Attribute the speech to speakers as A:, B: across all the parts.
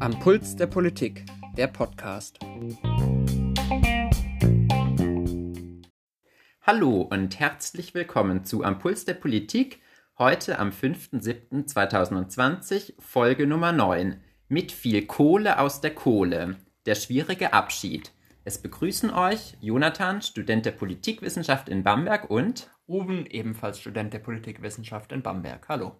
A: Am Puls der Politik, der Podcast.
B: Hallo und herzlich willkommen zu Am Puls der Politik, heute am 5.7.2020, Folge Nummer 9. Mit viel Kohle aus der Kohle. Der schwierige Abschied. Es begrüßen euch Jonathan, Student der Politikwissenschaft in Bamberg und
A: Ruben, ebenfalls Student der Politikwissenschaft in Bamberg. Hallo.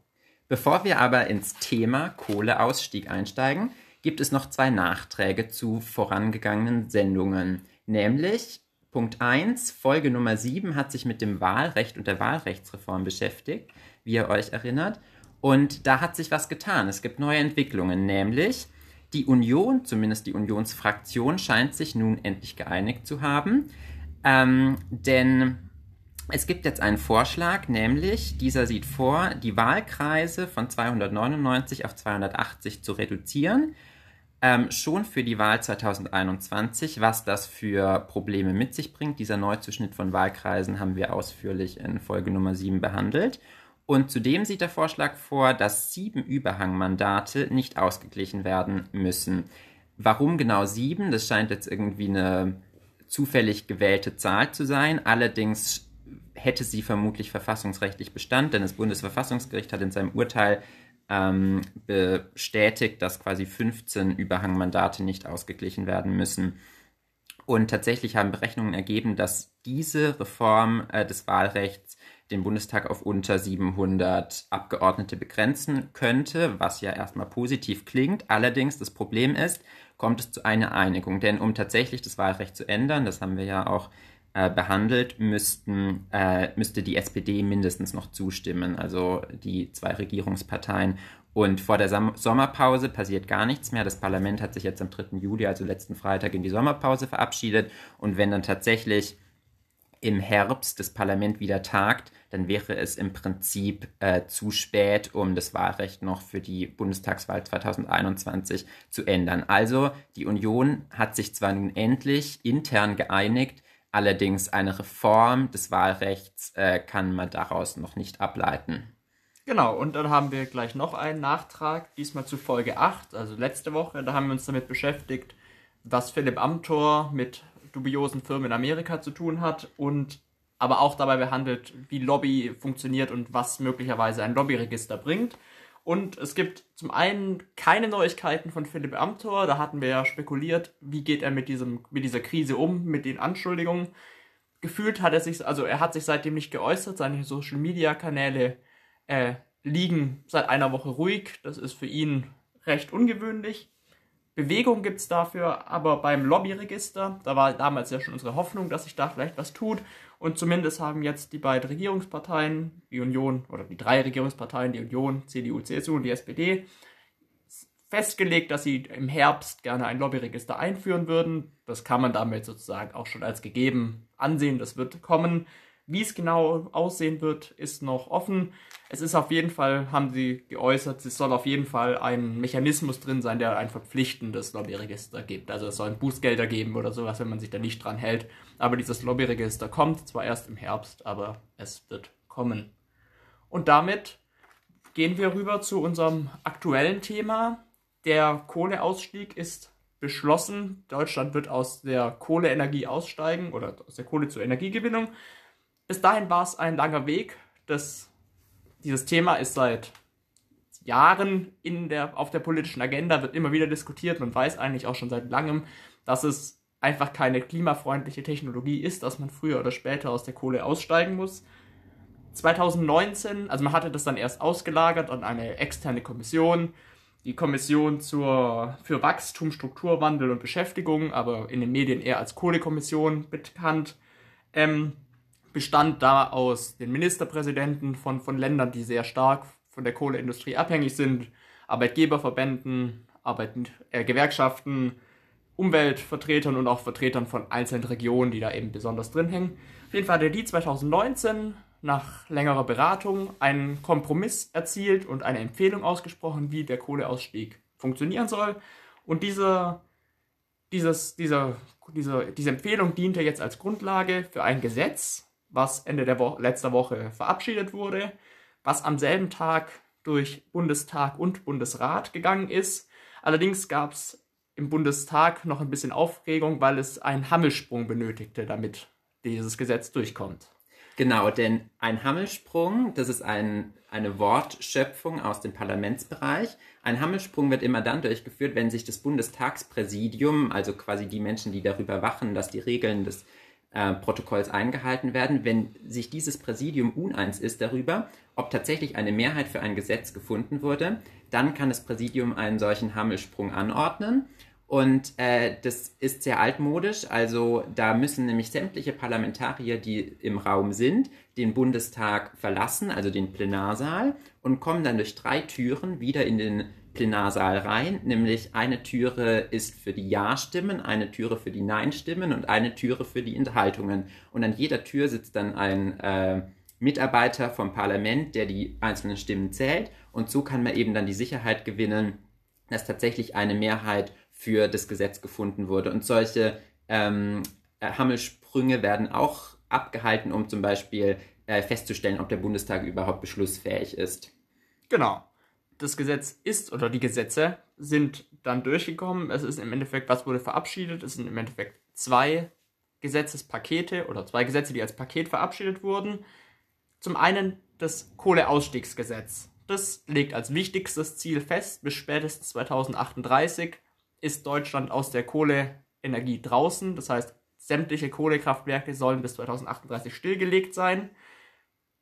B: Bevor wir aber ins Thema Kohleausstieg einsteigen, gibt es noch zwei Nachträge zu vorangegangenen Sendungen. Nämlich Punkt 1, Folge Nummer 7 hat sich mit dem Wahlrecht und der Wahlrechtsreform beschäftigt, wie ihr euch erinnert. Und da hat sich was getan. Es gibt neue Entwicklungen, nämlich die Union, zumindest die Unionsfraktion, scheint sich nun endlich geeinigt zu haben. Ähm, denn es gibt jetzt einen Vorschlag, nämlich dieser sieht vor, die Wahlkreise von 299 auf 280 zu reduzieren. Ähm, schon für die Wahl 2021, was das für Probleme mit sich bringt. Dieser Neuzuschnitt von Wahlkreisen haben wir ausführlich in Folge Nummer 7 behandelt. Und zudem sieht der Vorschlag vor, dass sieben Überhangmandate nicht ausgeglichen werden müssen. Warum genau sieben? Das scheint jetzt irgendwie eine zufällig gewählte Zahl zu sein. Allerdings hätte sie vermutlich verfassungsrechtlich Bestand, denn das Bundesverfassungsgericht hat in seinem Urteil ähm, bestätigt, dass quasi 15 Überhangmandate nicht ausgeglichen werden müssen. Und tatsächlich haben Berechnungen ergeben, dass diese Reform äh, des Wahlrechts den Bundestag auf unter 700 Abgeordnete begrenzen könnte, was ja erstmal positiv klingt. Allerdings das Problem ist, kommt es zu einer Einigung. Denn um tatsächlich das Wahlrecht zu ändern, das haben wir ja auch äh, behandelt, müssten, äh, müsste die SPD mindestens noch zustimmen, also die zwei Regierungsparteien. Und vor der Sam Sommerpause passiert gar nichts mehr. Das Parlament hat sich jetzt am 3. Juli, also letzten Freitag, in die Sommerpause verabschiedet. Und wenn dann tatsächlich im Herbst das Parlament wieder tagt, dann wäre es im Prinzip äh, zu spät, um das Wahlrecht noch für die Bundestagswahl 2021 zu ändern. Also die Union hat sich zwar nun endlich intern geeinigt, allerdings eine Reform des Wahlrechts äh, kann man daraus noch nicht ableiten.
A: Genau, und dann haben wir gleich noch einen Nachtrag, diesmal zu Folge 8, also letzte Woche. Da haben wir uns damit beschäftigt, was Philipp Amthor mit dubiosen Firmen in Amerika zu tun hat und aber auch dabei behandelt, wie Lobby funktioniert und was möglicherweise ein Lobbyregister bringt. Und es gibt zum einen keine Neuigkeiten von Philipp Amthor. Da hatten wir ja spekuliert, wie geht er mit, diesem, mit dieser Krise um, mit den Anschuldigungen. Gefühlt hat er sich, also er hat sich seitdem nicht geäußert. Seine Social Media Kanäle äh, liegen seit einer Woche ruhig. Das ist für ihn recht ungewöhnlich. Bewegung gibt es dafür, aber beim Lobbyregister, da war damals ja schon unsere Hoffnung, dass sich da vielleicht was tut. Und zumindest haben jetzt die beiden Regierungsparteien, die Union oder die drei Regierungsparteien, die Union, CDU, CSU und die SPD, festgelegt, dass sie im Herbst gerne ein Lobbyregister einführen würden. Das kann man damit sozusagen auch schon als gegeben ansehen. Das wird kommen. Wie es genau aussehen wird, ist noch offen. Es ist auf jeden Fall, haben sie geäußert, es soll auf jeden Fall ein Mechanismus drin sein, der ein verpflichtendes Lobbyregister gibt. Also es sollen Bußgelder geben oder sowas, wenn man sich da nicht dran hält. Aber dieses Lobbyregister kommt zwar erst im Herbst, aber es wird kommen. Und damit gehen wir rüber zu unserem aktuellen Thema. Der Kohleausstieg ist beschlossen. Deutschland wird aus der Kohleenergie aussteigen oder aus der Kohle zur Energiegewinnung. Bis dahin war es ein langer Weg. Das, dieses Thema ist seit Jahren in der, auf der politischen Agenda, wird immer wieder diskutiert. Man weiß eigentlich auch schon seit langem, dass es einfach keine klimafreundliche Technologie ist, dass man früher oder später aus der Kohle aussteigen muss. 2019, also man hatte das dann erst ausgelagert an eine externe Kommission, die Kommission zur, für Wachstum, Strukturwandel und Beschäftigung, aber in den Medien eher als Kohlekommission bekannt. Ähm, bestand da aus den Ministerpräsidenten von, von Ländern, die sehr stark von der Kohleindustrie abhängig sind, Arbeitgeberverbänden, Arbeit, äh, Gewerkschaften, Umweltvertretern und auch Vertretern von einzelnen Regionen, die da eben besonders drin hängen. Auf jeden Fall hat er die 2019 nach längerer Beratung einen Kompromiss erzielt und eine Empfehlung ausgesprochen, wie der Kohleausstieg funktionieren soll. Und diese, dieses, dieser, diese, diese Empfehlung diente jetzt als Grundlage für ein Gesetz, was Ende der Wo letzter Woche verabschiedet wurde, was am selben Tag durch Bundestag und Bundesrat gegangen ist. Allerdings gab es im Bundestag noch ein bisschen Aufregung, weil es einen Hammelsprung benötigte, damit dieses Gesetz durchkommt.
B: Genau, denn ein Hammelsprung, das ist ein, eine Wortschöpfung aus dem Parlamentsbereich. Ein Hammelsprung wird immer dann durchgeführt, wenn sich das Bundestagspräsidium, also quasi die Menschen, die darüber wachen, dass die Regeln des äh, Protokolls eingehalten werden, wenn sich dieses Präsidium uneins ist darüber, ob tatsächlich eine Mehrheit für ein Gesetz gefunden wurde, dann kann das Präsidium einen solchen Hammelsprung anordnen. Und äh, das ist sehr altmodisch. Also da müssen nämlich sämtliche Parlamentarier, die im Raum sind, den Bundestag verlassen, also den Plenarsaal, und kommen dann durch drei Türen wieder in den Plenarsaal rein. Nämlich eine Türe ist für die Ja-Stimmen, eine Türe für die Nein-Stimmen und eine Türe für die Enthaltungen. Und an jeder Tür sitzt dann ein äh, Mitarbeiter vom Parlament, der die einzelnen Stimmen zählt. Und so kann man eben dann die Sicherheit gewinnen, dass tatsächlich eine Mehrheit für das Gesetz gefunden wurde. Und solche ähm, äh, Hammelsprünge werden auch abgehalten, um zum Beispiel äh, festzustellen, ob der Bundestag überhaupt beschlussfähig ist.
A: Genau. Das Gesetz ist oder die Gesetze sind dann durchgekommen. Es ist im Endeffekt, was wurde verabschiedet? Es sind im Endeffekt zwei Gesetzespakete oder zwei Gesetze, die als Paket verabschiedet wurden. Zum einen das Kohleausstiegsgesetz. Das legt als wichtigstes Ziel fest, bis spätestens 2038 ist Deutschland aus der Kohleenergie draußen. Das heißt, sämtliche Kohlekraftwerke sollen bis 2038 stillgelegt sein.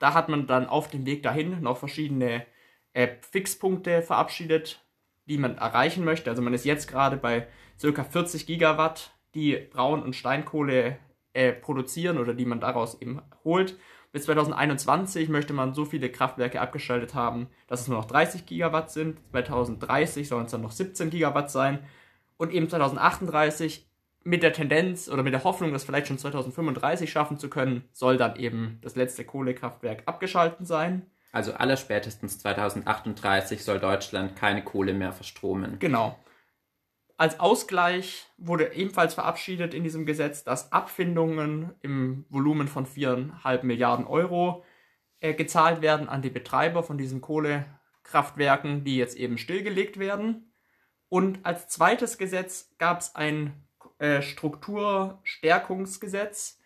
A: Da hat man dann auf dem Weg dahin noch verschiedene äh, Fixpunkte verabschiedet, die man erreichen möchte. Also man ist jetzt gerade bei ca. 40 Gigawatt, die Braun- und Steinkohle äh, produzieren oder die man daraus eben holt. Bis 2021 möchte man so viele Kraftwerke abgeschaltet haben, dass es nur noch 30 Gigawatt sind. 2030 sollen es dann noch 17 Gigawatt sein und eben 2038 mit der Tendenz oder mit der Hoffnung, das vielleicht schon 2035 schaffen zu können, soll dann eben das letzte Kohlekraftwerk abgeschaltet sein.
B: Also allerspätestens 2038 soll Deutschland keine Kohle mehr verstromen.
A: Genau. Als Ausgleich wurde ebenfalls verabschiedet in diesem Gesetz, dass Abfindungen im Volumen von 4,5 Milliarden Euro äh, gezahlt werden an die Betreiber von diesen Kohlekraftwerken, die jetzt eben stillgelegt werden. Und als zweites Gesetz gab es ein äh, Strukturstärkungsgesetz,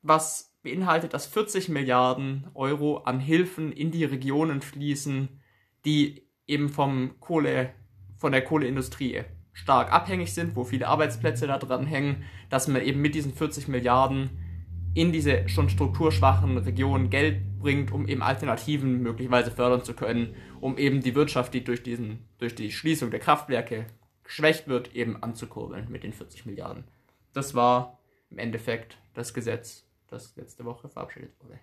A: was beinhaltet, dass 40 Milliarden Euro an Hilfen in die Regionen fließen, die eben vom Kohle, von der Kohleindustrie stark abhängig sind, wo viele Arbeitsplätze da dran hängen, dass man eben mit diesen 40 Milliarden in diese schon strukturschwachen Regionen Geld bringt, um eben Alternativen möglicherweise fördern zu können, um eben die Wirtschaft, die durch, diesen, durch die Schließung der Kraftwerke geschwächt wird, eben anzukurbeln mit den 40 Milliarden. Das war im Endeffekt das Gesetz, das letzte Woche verabschiedet wurde.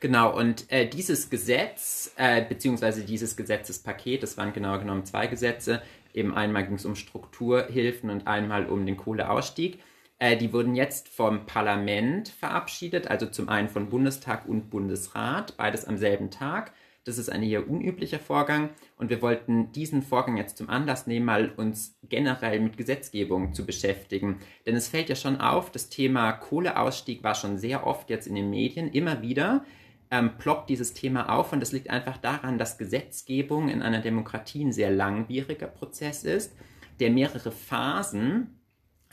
B: Genau, und äh, dieses Gesetz, äh, beziehungsweise dieses Gesetzespaket, das waren genau genommen zwei Gesetze, eben einmal ging es um Strukturhilfen und einmal um den Kohleausstieg. Äh, die wurden jetzt vom Parlament verabschiedet, also zum einen von Bundestag und Bundesrat, beides am selben Tag. Das ist ein eher unüblicher Vorgang und wir wollten diesen Vorgang jetzt zum Anlass nehmen, mal uns generell mit Gesetzgebung zu beschäftigen. Denn es fällt ja schon auf, das Thema Kohleausstieg war schon sehr oft jetzt in den Medien, immer wieder ähm, ploppt dieses Thema auf und das liegt einfach daran, dass Gesetzgebung in einer Demokratie ein sehr langwieriger Prozess ist, der mehrere Phasen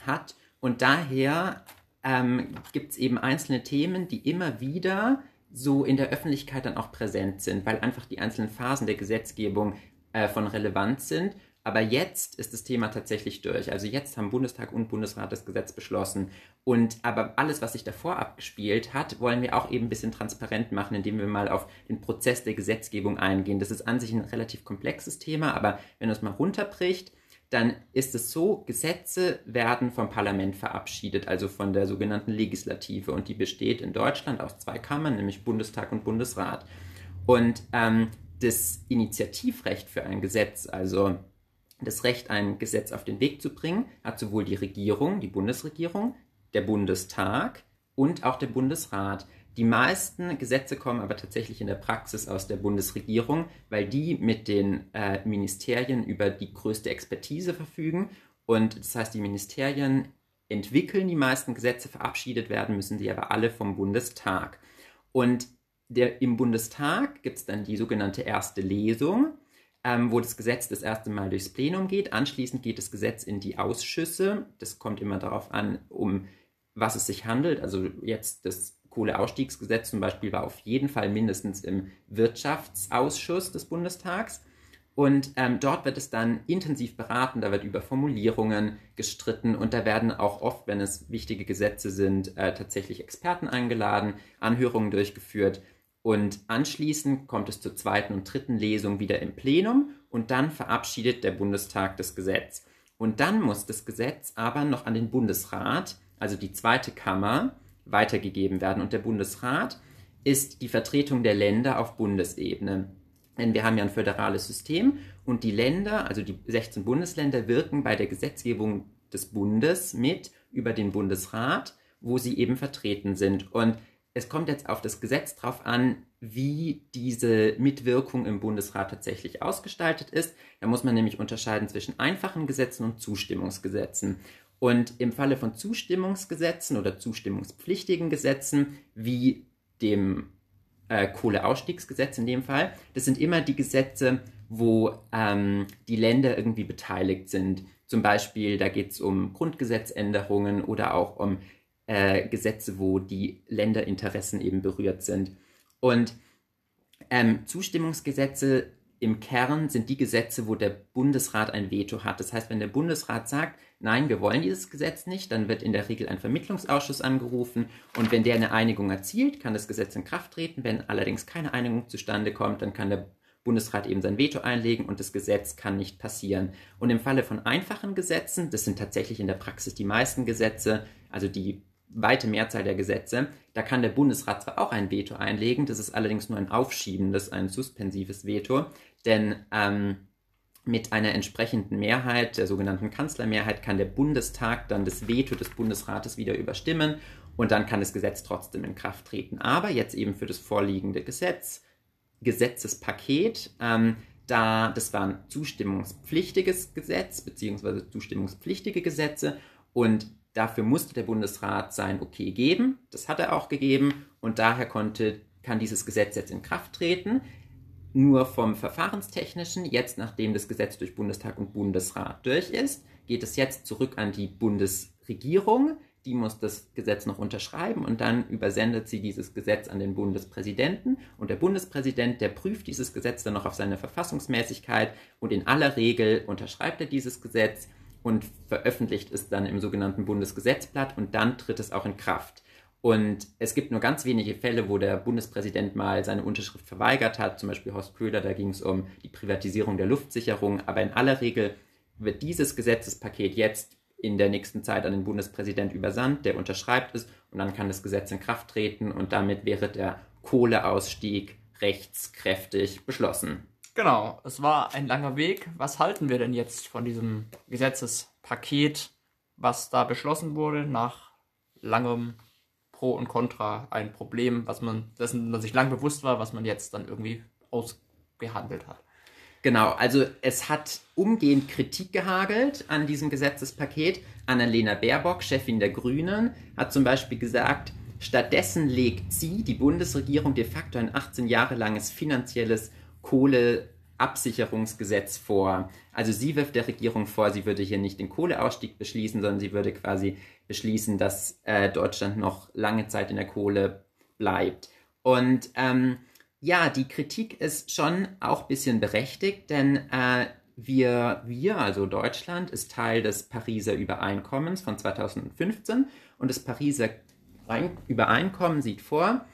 B: hat und daher ähm, gibt es eben einzelne Themen, die immer wieder so in der Öffentlichkeit dann auch präsent sind, weil einfach die einzelnen Phasen der Gesetzgebung äh, von Relevanz sind. Aber jetzt ist das Thema tatsächlich durch. Also jetzt haben Bundestag und Bundesrat das Gesetz beschlossen. Und aber alles, was sich davor abgespielt hat, wollen wir auch eben ein bisschen transparent machen, indem wir mal auf den Prozess der Gesetzgebung eingehen. Das ist an sich ein relativ komplexes Thema, aber wenn man es mal runterbricht, dann ist es so, Gesetze werden vom Parlament verabschiedet, also von der sogenannten Legislative. Und die besteht in Deutschland aus zwei Kammern, nämlich Bundestag und Bundesrat. Und ähm, das Initiativrecht für ein Gesetz, also das Recht, ein Gesetz auf den Weg zu bringen, hat sowohl die Regierung, die Bundesregierung, der Bundestag und auch der Bundesrat. Die meisten Gesetze kommen aber tatsächlich in der Praxis aus der Bundesregierung, weil die mit den äh, Ministerien über die größte Expertise verfügen. Und das heißt, die Ministerien entwickeln die meisten Gesetze, verabschiedet werden müssen sie aber alle vom Bundestag. Und der, im Bundestag gibt es dann die sogenannte erste Lesung. ähm, wo das Gesetz das erste Mal durchs Plenum geht. Anschließend geht das Gesetz in die Ausschüsse. Das kommt immer darauf an, um was es sich handelt. Also jetzt das Kohleausstiegsgesetz zum Beispiel war auf jeden Fall mindestens im Wirtschaftsausschuss des Bundestags. Und ähm, dort wird es dann intensiv beraten, da wird über Formulierungen gestritten und da werden auch oft, wenn es wichtige Gesetze sind, äh, tatsächlich Experten eingeladen, Anhörungen durchgeführt. Und anschließend kommt es zur zweiten und dritten Lesung wieder im Plenum und dann verabschiedet der Bundestag das Gesetz. Und dann muss das Gesetz aber noch an den Bundesrat, also die zweite Kammer, weitergegeben werden. Und der Bundesrat ist die Vertretung der Länder auf Bundesebene. Denn wir haben ja ein föderales System und die Länder, also die 16 Bundesländer, wirken bei der Gesetzgebung des Bundes mit über den Bundesrat, wo sie eben vertreten sind. Und es kommt jetzt auf das Gesetz drauf an, wie diese Mitwirkung im Bundesrat tatsächlich ausgestaltet ist. Da muss man nämlich unterscheiden zwischen einfachen Gesetzen und Zustimmungsgesetzen. Und im Falle von Zustimmungsgesetzen oder zustimmungspflichtigen Gesetzen, wie dem äh, Kohleausstiegsgesetz in dem Fall, das sind immer die Gesetze, wo ähm, die Länder irgendwie beteiligt sind. Zum Beispiel, da geht es um Grundgesetzänderungen oder auch um äh, Gesetze, wo die Länderinteressen eben berührt sind. Und ähm, Zustimmungsgesetze im Kern sind die Gesetze, wo der Bundesrat ein Veto hat. Das heißt, wenn der Bundesrat sagt, nein, wir wollen dieses Gesetz nicht, dann wird in der Regel ein Vermittlungsausschuss angerufen und wenn der eine Einigung erzielt, kann das Gesetz in Kraft treten. Wenn allerdings keine Einigung zustande kommt, dann kann der Bundesrat eben sein Veto einlegen und das Gesetz kann nicht passieren. Und im Falle von einfachen Gesetzen, das sind tatsächlich in der Praxis die meisten Gesetze, also die weite Mehrzahl der Gesetze, da kann der Bundesrat zwar auch ein Veto einlegen, das ist allerdings nur ein aufschiebendes, ein suspensives Veto, denn ähm, mit einer entsprechenden Mehrheit, der sogenannten Kanzlermehrheit, kann der Bundestag dann das Veto des Bundesrates wieder überstimmen und dann kann das Gesetz trotzdem in Kraft treten. Aber jetzt eben für das vorliegende Gesetz, Gesetzespaket, ähm, da das war ein zustimmungspflichtiges Gesetz beziehungsweise zustimmungspflichtige Gesetze und dafür musste der Bundesrat sein Okay geben. Das hat er auch gegeben und daher konnte, kann dieses Gesetz jetzt in Kraft treten nur vom Verfahrenstechnischen. Jetzt, nachdem das Gesetz durch Bundestag und Bundesrat durch ist, geht es jetzt zurück an die Bundesregierung. Die muss das Gesetz noch unterschreiben und dann übersendet sie dieses Gesetz an den Bundespräsidenten. Und der Bundespräsident, der prüft dieses Gesetz dann noch auf seine Verfassungsmäßigkeit und in aller Regel unterschreibt er dieses Gesetz und veröffentlicht es dann im sogenannten Bundesgesetzblatt und dann tritt es auch in Kraft. Und es gibt nur ganz wenige Fälle, wo der Bundespräsident mal seine Unterschrift verweigert hat. Zum Beispiel Horst Köhler, da ging es um die Privatisierung der Luftsicherung. Aber in aller Regel wird dieses Gesetzespaket jetzt in der nächsten Zeit an den Bundespräsident übersandt, der unterschreibt es und dann kann das Gesetz in Kraft treten und damit wäre der Kohleausstieg rechtskräftig beschlossen.
A: Genau, es war ein langer Weg. Was halten wir denn jetzt von diesem Gesetzespaket, was da beschlossen wurde nach langem Pro und Contra ein Problem, was man, dessen man sich lang bewusst war, was man jetzt dann irgendwie ausgehandelt hat.
B: Genau, also es hat umgehend Kritik gehagelt an diesem Gesetzespaket. Annalena Baerbock, Chefin der Grünen, hat zum Beispiel gesagt, stattdessen legt sie, die Bundesregierung, de facto ein 18 Jahre langes finanzielles Kohle- Absicherungsgesetz vor. Also sie wirft der Regierung vor, sie würde hier nicht den Kohleausstieg beschließen, sondern sie würde quasi beschließen, dass äh, Deutschland noch lange Zeit in der Kohle bleibt. Und ähm, ja, die Kritik ist schon auch ein bisschen berechtigt, denn äh, wir, wir, also Deutschland, ist Teil des Pariser Übereinkommens von 2015 und das Pariser Übereinkommen sieht vor,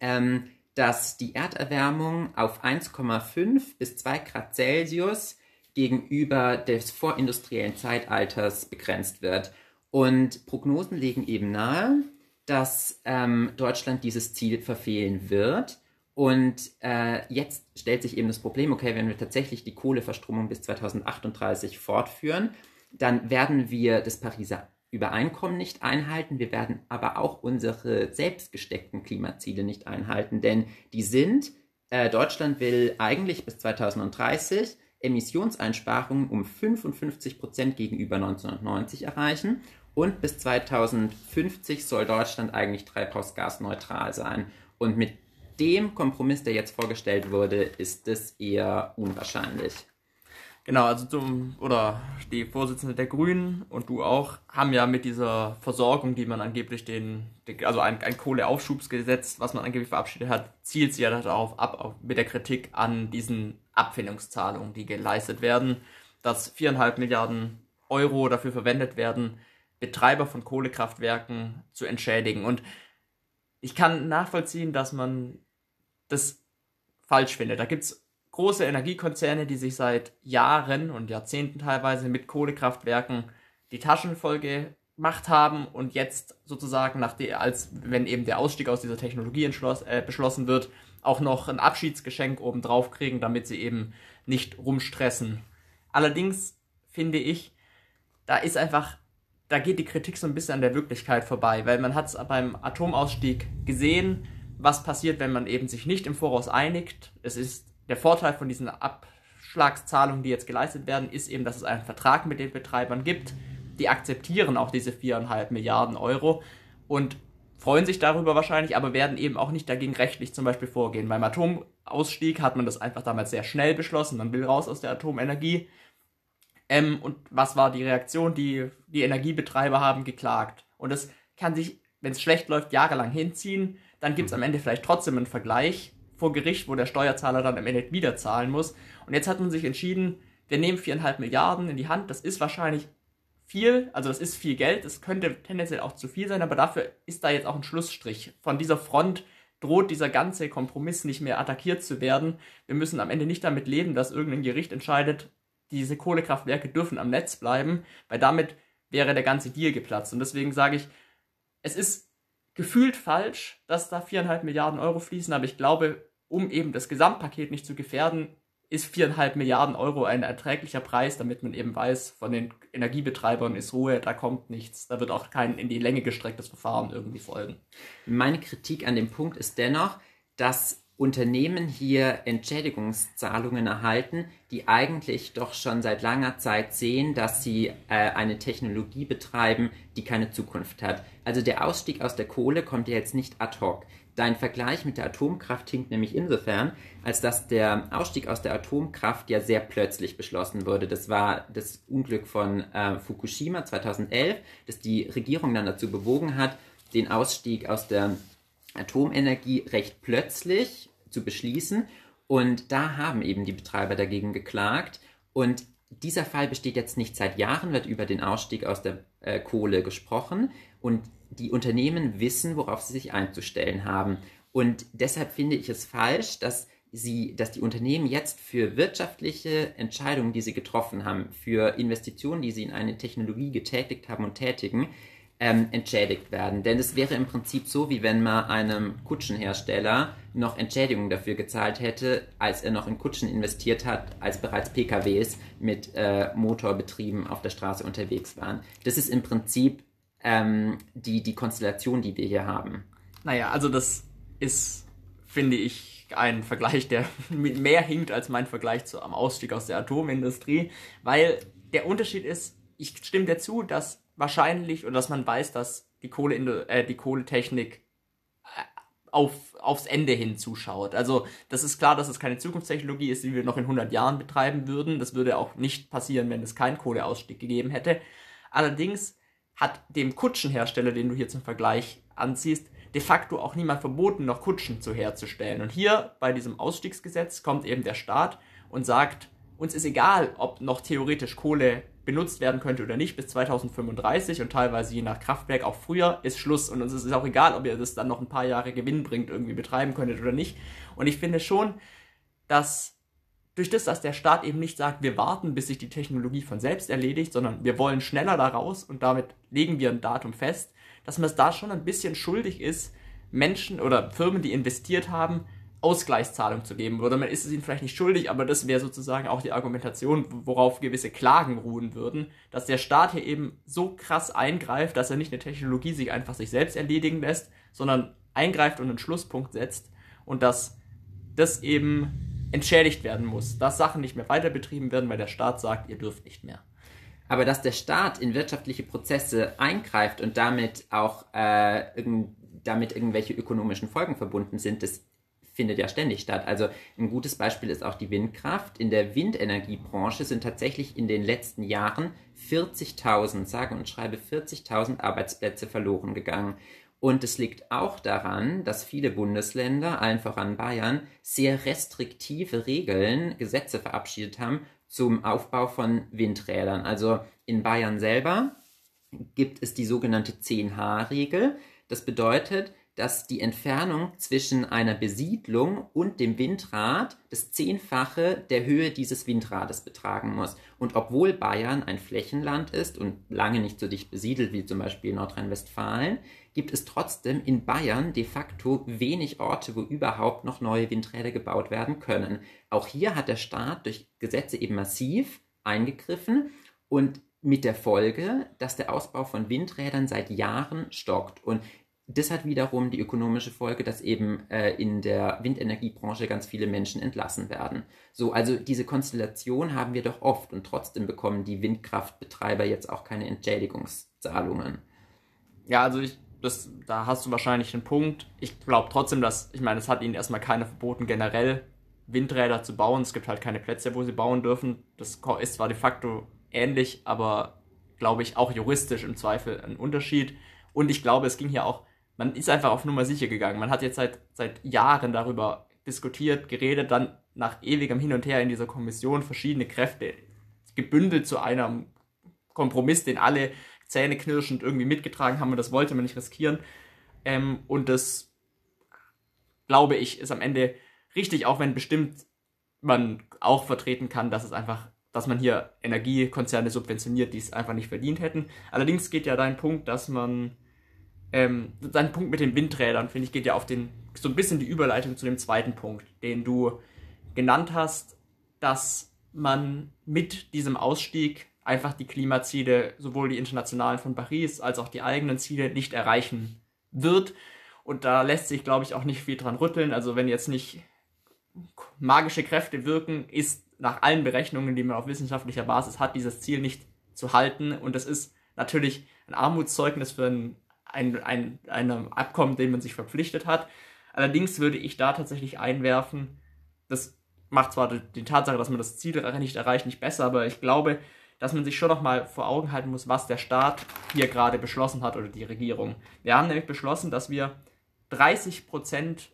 B: ähm, dass die Erderwärmung auf 1,5 bis 2 Grad Celsius gegenüber des vorindustriellen Zeitalters begrenzt wird. Und Prognosen legen eben nahe, dass ähm, Deutschland dieses Ziel verfehlen wird. Und äh, jetzt stellt sich eben das Problem, okay, wenn wir tatsächlich die Kohleverstromung bis 2038 fortführen, dann werden wir das Pariser Übereinkommen nicht einhalten. Wir werden aber auch unsere selbst gesteckten Klimaziele nicht einhalten, denn die sind, äh, Deutschland will eigentlich bis 2030 Emissionseinsparungen um 55 Prozent gegenüber 1990 erreichen und bis 2050 soll Deutschland eigentlich treibhausgasneutral sein. Und mit dem Kompromiss, der jetzt vorgestellt wurde, ist es eher unwahrscheinlich.
A: Genau, also zum, oder die Vorsitzende der Grünen und du auch, haben ja mit dieser Versorgung, die man angeblich den, also ein, ein Kohleaufschubsgesetz, was man angeblich verabschiedet hat, zielt sie ja darauf ab, auch mit der Kritik an diesen Abfindungszahlungen, die geleistet werden, dass viereinhalb Milliarden Euro dafür verwendet werden, Betreiber von Kohlekraftwerken zu entschädigen. Und ich kann nachvollziehen, dass man das falsch findet. Da gibt es große Energiekonzerne, die sich seit Jahren und Jahrzehnten teilweise mit Kohlekraftwerken die Taschen voll gemacht haben und jetzt sozusagen, nach der, als wenn eben der Ausstieg aus dieser Technologie äh, beschlossen wird, auch noch ein Abschiedsgeschenk obendrauf kriegen, damit sie eben nicht rumstressen. Allerdings finde ich, da ist einfach, da geht die Kritik so ein bisschen an der Wirklichkeit vorbei, weil man hat es beim Atomausstieg gesehen, was passiert, wenn man eben sich nicht im Voraus einigt. Es ist der Vorteil von diesen Abschlagszahlungen, die jetzt geleistet werden, ist eben, dass es einen Vertrag mit den Betreibern gibt. Die akzeptieren auch diese viereinhalb Milliarden Euro und freuen sich darüber wahrscheinlich, aber werden eben auch nicht dagegen rechtlich zum Beispiel vorgehen. Beim Atomausstieg hat man das einfach damals sehr schnell beschlossen, man will raus aus der Atomenergie. Ähm, und was war die Reaktion? Die, die Energiebetreiber haben geklagt. Und das kann sich, wenn es schlecht läuft, jahrelang hinziehen. Dann gibt es am Ende vielleicht trotzdem einen Vergleich vor Gericht, wo der Steuerzahler dann am Ende wieder zahlen muss. Und jetzt hat man sich entschieden, wir nehmen viereinhalb Milliarden in die Hand. Das ist wahrscheinlich viel, also das ist viel Geld, das könnte tendenziell auch zu viel sein, aber dafür ist da jetzt auch ein Schlussstrich. Von dieser Front droht dieser ganze Kompromiss nicht mehr attackiert zu werden. Wir müssen am Ende nicht damit leben, dass irgendein Gericht entscheidet, diese Kohlekraftwerke dürfen am Netz bleiben, weil damit wäre der ganze Deal geplatzt. Und deswegen sage ich, es ist gefühlt falsch, dass da viereinhalb Milliarden Euro fließen, aber ich glaube, um eben das Gesamtpaket nicht zu gefährden, ist viereinhalb Milliarden Euro ein erträglicher Preis, damit man eben weiß, von den Energiebetreibern ist Ruhe, da kommt nichts, da wird auch kein in die Länge gestrecktes Verfahren irgendwie folgen.
B: Meine Kritik an dem Punkt ist dennoch, dass Unternehmen hier Entschädigungszahlungen erhalten, die eigentlich doch schon seit langer Zeit sehen, dass sie äh, eine Technologie betreiben, die keine Zukunft hat. Also der Ausstieg aus der Kohle kommt ja jetzt nicht ad hoc. Dein Vergleich mit der Atomkraft hinkt nämlich insofern, als dass der Ausstieg aus der Atomkraft ja sehr plötzlich beschlossen wurde. Das war das Unglück von äh, Fukushima 2011, das die Regierung dann dazu bewogen hat, den Ausstieg aus der Atomenergie recht plötzlich zu beschließen. Und da haben eben die Betreiber dagegen geklagt. Und dieser Fall besteht jetzt nicht seit Jahren, wird über den Ausstieg aus der äh, Kohle gesprochen. Und die Unternehmen wissen, worauf sie sich einzustellen haben. Und deshalb finde ich es falsch, dass sie, dass die Unternehmen jetzt für wirtschaftliche Entscheidungen, die sie getroffen haben, für Investitionen, die sie in eine Technologie getätigt haben und tätigen, ähm, entschädigt werden. Denn es wäre im Prinzip so, wie wenn man einem Kutschenhersteller noch Entschädigung dafür gezahlt hätte, als er noch in Kutschen investiert hat, als bereits PKWs mit äh, Motorbetrieben auf der Straße unterwegs waren. Das ist im Prinzip ähm, die, die Konstellation, die wir hier haben.
A: Naja, also das ist, finde ich, ein Vergleich, der mehr hinkt als mein Vergleich zu, am Ausstieg aus der Atomindustrie, weil der Unterschied ist, ich stimme dir zu, dass wahrscheinlich oder dass man weiß, dass die, Kohle äh, die Kohletechnik äh, auf, aufs Ende hin zuschaut. Also das ist klar, dass es keine Zukunftstechnologie ist, die wir noch in 100 Jahren betreiben würden. Das würde auch nicht passieren, wenn es keinen Kohleausstieg gegeben hätte. Allerdings hat dem Kutschenhersteller, den du hier zum Vergleich anziehst, de facto auch niemand verboten, noch Kutschen zu herzustellen. Und hier bei diesem Ausstiegsgesetz kommt eben der Staat und sagt, uns ist egal, ob noch theoretisch Kohle benutzt werden könnte oder nicht bis 2035 und teilweise je nach Kraftwerk auch früher ist Schluss und uns ist auch egal, ob ihr das dann noch ein paar Jahre Gewinn bringt, irgendwie betreiben könntet oder nicht. Und ich finde schon, dass durch das, dass der Staat eben nicht sagt, wir warten, bis sich die Technologie von selbst erledigt, sondern wir wollen schneller da raus und damit legen wir ein Datum fest, dass man es da schon ein bisschen schuldig ist, Menschen oder Firmen, die investiert haben, Ausgleichszahlung zu geben. Oder man ist es ihnen vielleicht nicht schuldig, aber das wäre sozusagen auch die Argumentation, worauf gewisse Klagen ruhen würden, dass der Staat hier eben so krass eingreift, dass er nicht eine Technologie sich einfach sich selbst erledigen lässt, sondern eingreift und einen Schlusspunkt setzt und dass das eben entschädigt werden muss, dass Sachen nicht mehr weiter betrieben werden, weil der Staat sagt, ihr dürft nicht mehr.
B: Aber dass der Staat in wirtschaftliche Prozesse eingreift und damit auch äh, damit irgendwelche ökonomischen Folgen verbunden sind, das findet ja ständig statt. Also ein gutes Beispiel ist auch die Windkraft. In der Windenergiebranche sind tatsächlich in den letzten Jahren 40.000, sage und schreibe 40.000 Arbeitsplätze verloren gegangen. Und es liegt auch daran, dass viele Bundesländer, allen voran Bayern, sehr restriktive Regeln, Gesetze verabschiedet haben zum Aufbau von Windrädern. Also in Bayern selber gibt es die sogenannte 10H-Regel. Das bedeutet, dass die Entfernung zwischen einer Besiedlung und dem Windrad das Zehnfache der Höhe dieses Windrades betragen muss. Und obwohl Bayern ein Flächenland ist und lange nicht so dicht besiedelt wie zum Beispiel Nordrhein-Westfalen, gibt es trotzdem in Bayern de facto wenig Orte, wo überhaupt noch neue Windräder gebaut werden können. Auch hier hat der Staat durch Gesetze eben massiv eingegriffen und mit der Folge, dass der Ausbau von Windrädern seit Jahren stockt. Und das hat wiederum die ökonomische Folge, dass eben äh, in der Windenergiebranche ganz viele Menschen entlassen werden. So, also diese Konstellation haben wir doch oft und trotzdem bekommen die Windkraftbetreiber jetzt auch keine Entschädigungszahlungen.
A: Ja, also ich, das, da hast du wahrscheinlich einen Punkt. Ich glaube trotzdem, dass, ich meine, es hat ihnen erstmal keiner verboten, generell Windräder zu bauen. Es gibt halt keine Plätze, wo sie bauen dürfen. Das ist zwar de facto ähnlich, aber glaube ich auch juristisch im Zweifel ein Unterschied. Und ich glaube, es ging hier auch man ist einfach auf Nummer sicher gegangen. Man hat jetzt seit, seit Jahren darüber diskutiert, geredet, dann nach ewigem Hin und Her in dieser Kommission verschiedene Kräfte gebündelt zu einem Kompromiss, den alle zähneknirschend irgendwie mitgetragen haben und das wollte man nicht riskieren. Ähm, und das, glaube ich, ist am Ende richtig, auch wenn bestimmt man auch vertreten kann, dass es einfach, dass man hier Energiekonzerne subventioniert, die es einfach nicht verdient hätten. Allerdings geht ja dein Punkt, dass man ähm, sein Punkt mit den Windrädern, finde ich, geht ja auf den, so ein bisschen die Überleitung zu dem zweiten Punkt, den du genannt hast, dass man mit diesem Ausstieg einfach die Klimaziele, sowohl die internationalen von Paris als auch die eigenen Ziele nicht erreichen wird. Und da lässt sich, glaube ich, auch nicht viel dran rütteln. Also wenn jetzt nicht magische Kräfte wirken, ist nach allen Berechnungen, die man auf wissenschaftlicher Basis hat, dieses Ziel nicht zu halten. Und das ist natürlich ein Armutszeugnis für ein ein, ein, einem Abkommen, dem man sich verpflichtet hat. Allerdings würde ich da tatsächlich einwerfen, das macht zwar die Tatsache, dass man das Ziel nicht erreicht, nicht besser, aber ich glaube, dass man sich schon nochmal vor Augen halten muss, was der Staat hier gerade beschlossen hat oder die Regierung. Wir haben nämlich beschlossen, dass wir 30 Prozent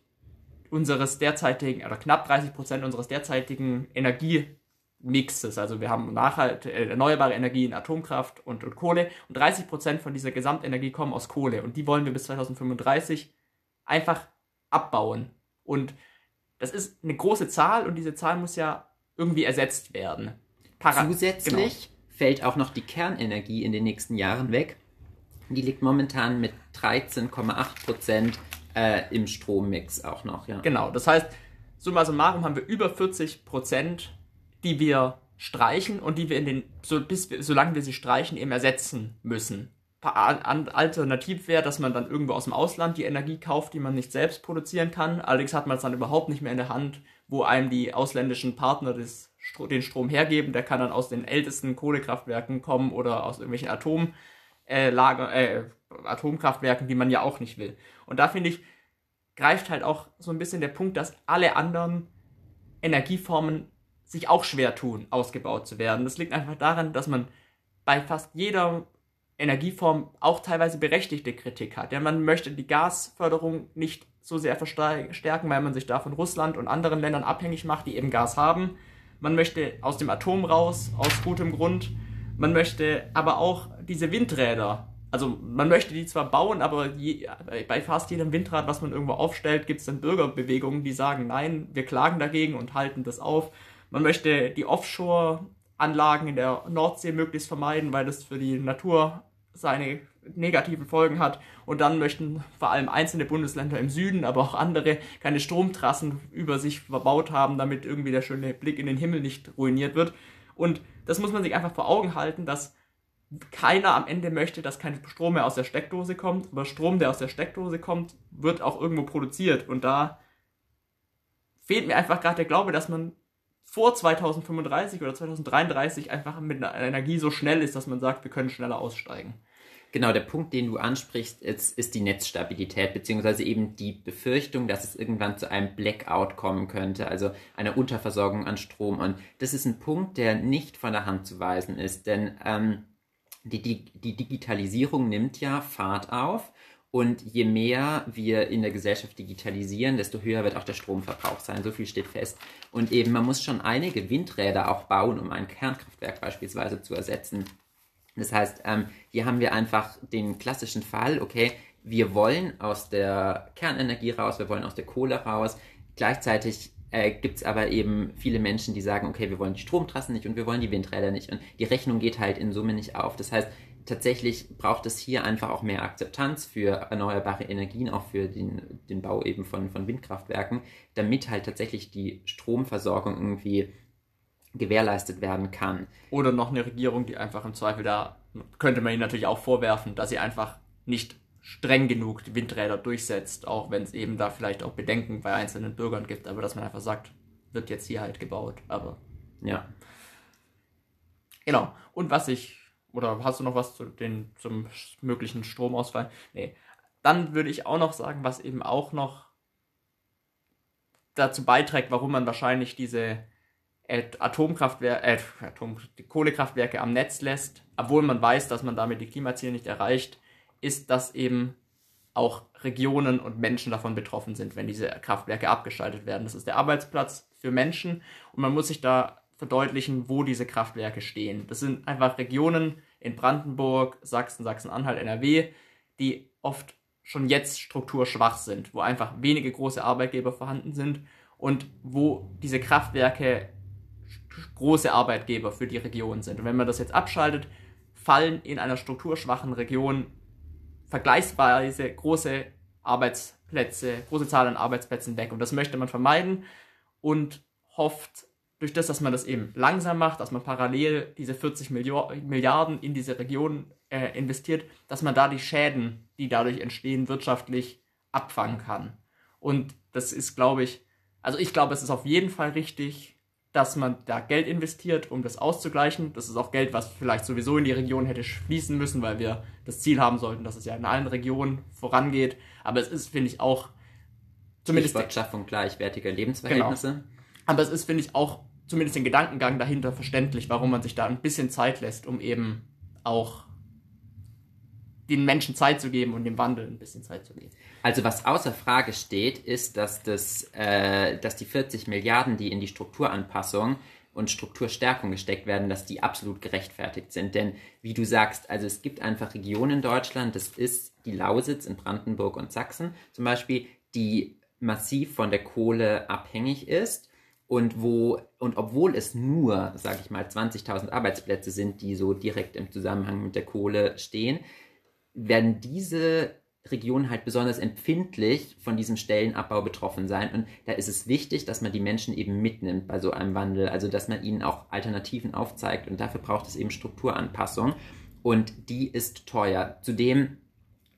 A: unseres derzeitigen, oder knapp 30 Prozent unseres derzeitigen Energie Mixes. Also wir haben nachhalt, äh, erneuerbare Energien, Atomkraft und, und Kohle und 30 Prozent von dieser Gesamtenergie kommen aus Kohle und die wollen wir bis 2035 einfach abbauen. Und das ist eine große Zahl und diese Zahl muss ja irgendwie ersetzt werden.
B: Para Zusätzlich genau. fällt auch noch die Kernenergie in den nächsten Jahren weg. Die liegt momentan mit 13,8 Prozent äh, im Strommix auch noch. Ja.
A: Genau, das heißt, summa summarum haben wir über 40 Prozent die wir streichen und die wir in den, so, bis, solange wir sie streichen, eben ersetzen müssen. Alternativ wäre, dass man dann irgendwo aus dem Ausland die Energie kauft, die man nicht selbst produzieren kann. Allerdings hat man es dann überhaupt nicht mehr in der Hand, wo einem die ausländischen Partner des, den Strom hergeben. Der kann dann aus den ältesten Kohlekraftwerken kommen oder aus irgendwelchen Atoምላger, äh, äh, Atomkraftwerken, die man ja auch nicht will. Und da finde ich, greift halt auch so ein bisschen der Punkt, dass alle anderen Energieformen sich auch schwer tun, ausgebaut zu werden. Das liegt einfach daran, dass man bei fast jeder Energieform auch teilweise berechtigte Kritik hat. Ja, man möchte die Gasförderung nicht so sehr verstärken, weil man sich da von Russland und anderen Ländern abhängig macht, die eben Gas haben. Man möchte aus dem Atom raus, aus gutem Grund. Man möchte aber auch diese Windräder, also man möchte die zwar bauen, aber je, bei fast jedem Windrad, was man irgendwo aufstellt, gibt es dann Bürgerbewegungen, die sagen, nein, wir klagen dagegen und halten das auf. Man möchte die Offshore-Anlagen in der Nordsee möglichst vermeiden, weil das für die Natur seine negativen Folgen hat. Und dann möchten vor allem einzelne Bundesländer im Süden, aber auch andere, keine Stromtrassen über sich verbaut haben, damit irgendwie der schöne Blick in den Himmel nicht ruiniert wird. Und das muss man sich einfach vor Augen halten, dass keiner am Ende möchte, dass kein Strom mehr aus der Steckdose kommt, aber Strom, der aus der Steckdose kommt, wird auch irgendwo produziert. Und da fehlt mir einfach gerade der Glaube, dass man vor 2035 oder 2033 einfach mit einer Energie so schnell ist, dass man sagt, wir können schneller aussteigen.
B: Genau, der Punkt, den du ansprichst, ist, ist die Netzstabilität, beziehungsweise eben die Befürchtung, dass es irgendwann zu einem Blackout kommen könnte, also einer Unterversorgung an Strom. Und das ist ein Punkt, der nicht von der Hand zu weisen ist, denn ähm, die, die, die Digitalisierung nimmt ja Fahrt auf. Und je mehr wir in der Gesellschaft digitalisieren, desto höher wird auch der Stromverbrauch sein. So viel steht fest. Und eben, man muss schon einige Windräder auch bauen, um ein Kernkraftwerk beispielsweise zu ersetzen. Das heißt, ähm, hier haben wir einfach den klassischen Fall, okay, wir wollen aus der Kernenergie raus, wir wollen aus der Kohle raus. Gleichzeitig äh, gibt es aber eben viele Menschen, die sagen, okay, wir wollen die Stromtrassen nicht und wir wollen die Windräder nicht. Und die Rechnung geht halt in Summe nicht auf. Das heißt, tatsächlich braucht es hier einfach auch mehr Akzeptanz für erneuerbare Energien, auch für den, den Bau eben von, von Windkraftwerken, damit halt tatsächlich die Stromversorgung irgendwie gewährleistet werden kann.
A: Oder noch eine Regierung, die einfach im Zweifel da, könnte man ihnen natürlich auch vorwerfen, dass sie einfach nicht streng genug die Windräder durchsetzt, auch wenn es eben da vielleicht auch Bedenken bei einzelnen Bürgern gibt, aber dass man einfach sagt, wird jetzt hier halt gebaut. Aber
B: ja.
A: Genau. Und was ich, oder hast du noch was zu den, zum möglichen Stromausfall? Nee. Dann würde ich auch noch sagen, was eben auch noch dazu beiträgt, warum man wahrscheinlich diese Atomkraftwerke, äh, Atom, die Kohlekraftwerke am Netz lässt, obwohl man weiß, dass man damit die Klimaziele nicht erreicht, ist, dass eben auch Regionen und Menschen davon betroffen sind, wenn diese Kraftwerke abgeschaltet werden. Das ist der Arbeitsplatz für Menschen und man muss sich da verdeutlichen, wo diese Kraftwerke stehen. Das sind einfach Regionen in Brandenburg, Sachsen, Sachsen-Anhalt, NRW, die oft schon jetzt strukturschwach sind, wo einfach wenige große Arbeitgeber vorhanden sind und wo diese Kraftwerke große Arbeitgeber für die Region sind. Und wenn man das jetzt abschaltet, fallen in einer strukturschwachen Region vergleichsweise große Arbeitsplätze, große Zahl an Arbeitsplätzen weg. Und das möchte man vermeiden und hofft, durch das, dass man das eben langsam macht, dass man parallel diese 40 Milliarden in diese Region äh, investiert, dass man da die Schäden, die dadurch entstehen, wirtschaftlich abfangen kann. Und das ist, glaube ich, also ich glaube, es ist auf jeden Fall richtig, dass man da Geld investiert, um das auszugleichen. Das ist auch Geld, was vielleicht sowieso in die Region hätte fließen müssen, weil wir das Ziel haben sollten, dass es ja in allen Regionen vorangeht. Aber es ist, finde ich, auch
B: zumindest Schaffung gleichwertiger Lebensverhältnisse. Genau.
A: Aber es ist, finde ich, auch zumindest den Gedankengang dahinter verständlich, warum man sich da ein bisschen Zeit lässt, um eben auch den Menschen Zeit zu geben und dem Wandel ein bisschen Zeit zu geben.
B: Also was außer Frage steht, ist, dass, das, äh, dass die 40 Milliarden, die in die Strukturanpassung und Strukturstärkung gesteckt werden, dass die absolut gerechtfertigt sind. Denn wie du sagst, also es gibt einfach Regionen in Deutschland, das ist die Lausitz in Brandenburg und Sachsen zum Beispiel, die massiv von der Kohle abhängig ist und wo und obwohl es nur, sage ich mal, 20.000 Arbeitsplätze sind, die so direkt im Zusammenhang mit der Kohle stehen, werden diese Regionen halt besonders empfindlich von diesem Stellenabbau betroffen sein. Und da ist es wichtig, dass man die Menschen eben mitnimmt bei so einem Wandel, also dass man ihnen auch Alternativen aufzeigt. Und dafür braucht es eben Strukturanpassung. Und die ist teuer. Zudem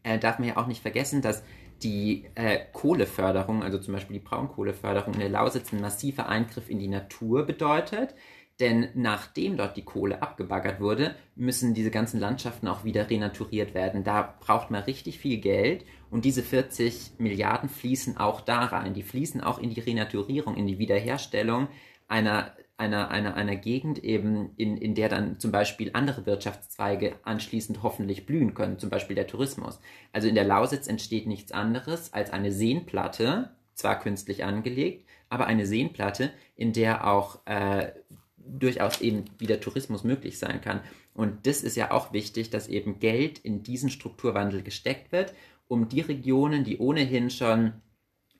B: äh, darf man ja auch nicht vergessen, dass die äh, Kohleförderung, also zum Beispiel die Braunkohleförderung in der Lausitz, ein massiver Eingriff in die Natur bedeutet. Denn nachdem dort die Kohle abgebaggert wurde, müssen diese ganzen Landschaften auch wieder renaturiert werden. Da braucht man richtig viel Geld und diese 40 Milliarden fließen auch da rein. Die fließen auch in die Renaturierung, in die Wiederherstellung einer, einer, einer, einer Gegend eben, in, in der dann zum Beispiel andere Wirtschaftszweige anschließend hoffentlich blühen können, zum Beispiel der Tourismus. Also in der Lausitz entsteht nichts anderes als eine Seenplatte, zwar künstlich angelegt, aber eine Seenplatte, in der auch äh, durchaus eben wieder Tourismus möglich sein kann. Und das ist ja auch wichtig, dass eben Geld in diesen Strukturwandel gesteckt wird, um die Regionen, die ohnehin schon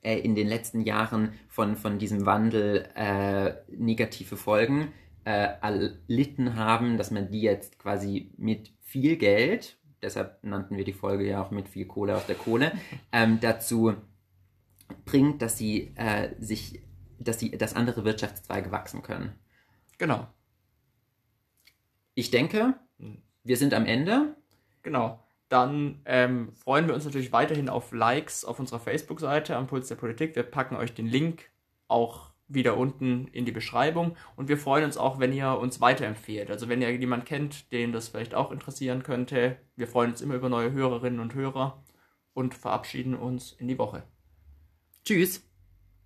B: äh, in den letzten Jahren von, von diesem Wandel äh, negative Folgen äh, erlitten haben, dass man die jetzt quasi mit viel Geld, deshalb nannten wir die Folge ja auch mit viel Kohle aus der Kohle, ähm, dazu bringt, dass sie äh, sich, dass sie, dass andere Wirtschaftszweige wachsen können.
A: Genau.
B: Ich denke, wir sind am Ende.
A: Genau. Dann ähm, freuen wir uns natürlich weiterhin auf Likes auf unserer Facebook-Seite am Puls der Politik. Wir packen euch den Link auch wieder unten in die Beschreibung. Und wir freuen uns auch, wenn ihr uns weiterempfehlt. Also wenn ihr jemanden kennt, den das vielleicht auch interessieren könnte. Wir freuen uns immer über neue Hörerinnen und Hörer und verabschieden uns in die Woche.
B: Tschüss.